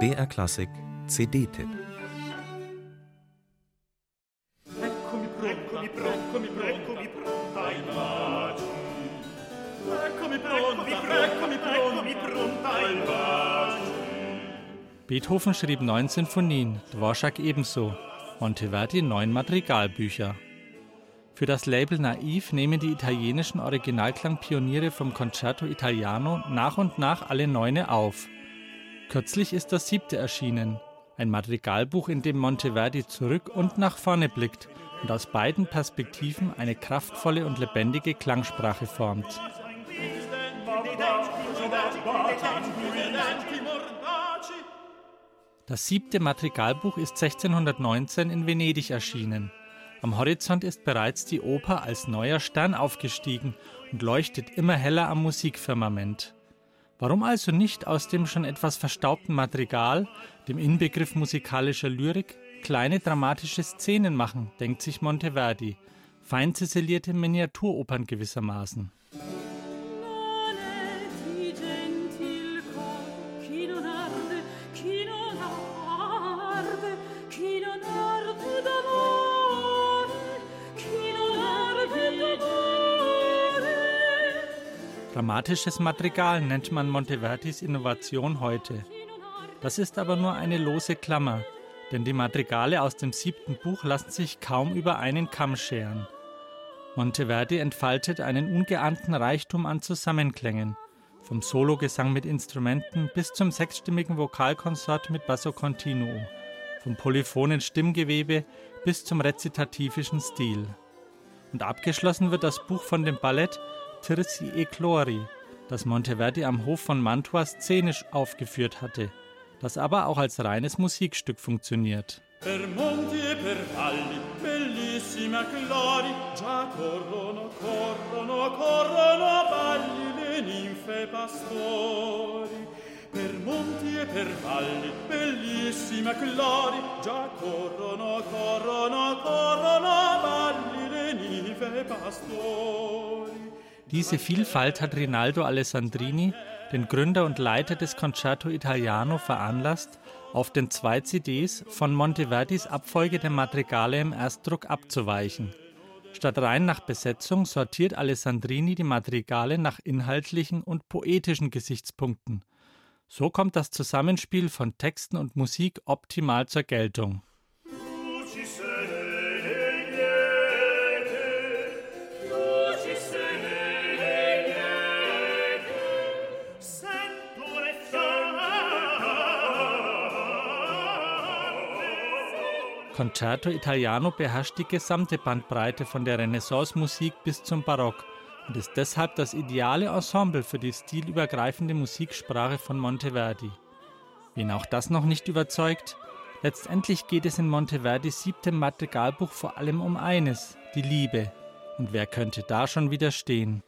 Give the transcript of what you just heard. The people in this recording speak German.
BR Klassik CD-Tipp. Beethoven schrieb neun Sinfonien, Dvorak ebenso, Monteverdi neun Madrigalbücher. Für das Label Naiv nehmen die italienischen Originalklangpioniere vom Concerto Italiano nach und nach alle Neune auf. Kürzlich ist das siebte erschienen, ein Madrigalbuch, in dem Monteverdi zurück und nach vorne blickt und aus beiden Perspektiven eine kraftvolle und lebendige Klangsprache formt. Das siebte Madrigalbuch ist 1619 in Venedig erschienen. Am Horizont ist bereits die Oper als neuer Stern aufgestiegen und leuchtet immer heller am Musikfirmament. Warum also nicht aus dem schon etwas verstaubten Madrigal, dem Inbegriff musikalischer Lyrik, kleine dramatische Szenen machen, denkt sich Monteverdi, fein ziselierte Miniaturopern gewissermaßen. Dramatisches Madrigal nennt man Monteverdis Innovation heute. Das ist aber nur eine lose Klammer, denn die Madrigale aus dem siebten Buch lassen sich kaum über einen Kamm scheren. Monteverdi entfaltet einen ungeahnten Reichtum an Zusammenklängen, vom Sologesang mit Instrumenten bis zum sechsstimmigen Vokalkonsort mit Basso Continuo, vom polyphonen Stimmgewebe bis zum rezitativischen Stil. Und abgeschlossen wird das Buch von dem Ballett Tirsi e Clori, das Monteverdi am Hof von Mantua szenisch aufgeführt hatte, das aber auch als reines Musikstück funktioniert. Per monti e per valli, bellissima Clori, già corrono, corrono, corrono, balli le ninfe pastori. Per monti e per valli, bellissima Clori, già corrono, corrono, corrono, balli le ninfe pastori. Diese Vielfalt hat Rinaldo Alessandrini, den Gründer und Leiter des Concerto Italiano, veranlasst, auf den zwei CDs von Monteverdis Abfolge der Madrigale im Erstdruck abzuweichen. Statt rein nach Besetzung sortiert Alessandrini die Madrigale nach inhaltlichen und poetischen Gesichtspunkten. So kommt das Zusammenspiel von Texten und Musik optimal zur Geltung. Concerto Italiano beherrscht die gesamte Bandbreite von der Renaissance-Musik bis zum Barock und ist deshalb das ideale Ensemble für die stilübergreifende Musiksprache von Monteverdi. Wen auch das noch nicht überzeugt, letztendlich geht es in Monteverdis siebtem Madrigalbuch vor allem um eines, die Liebe. Und wer könnte da schon widerstehen?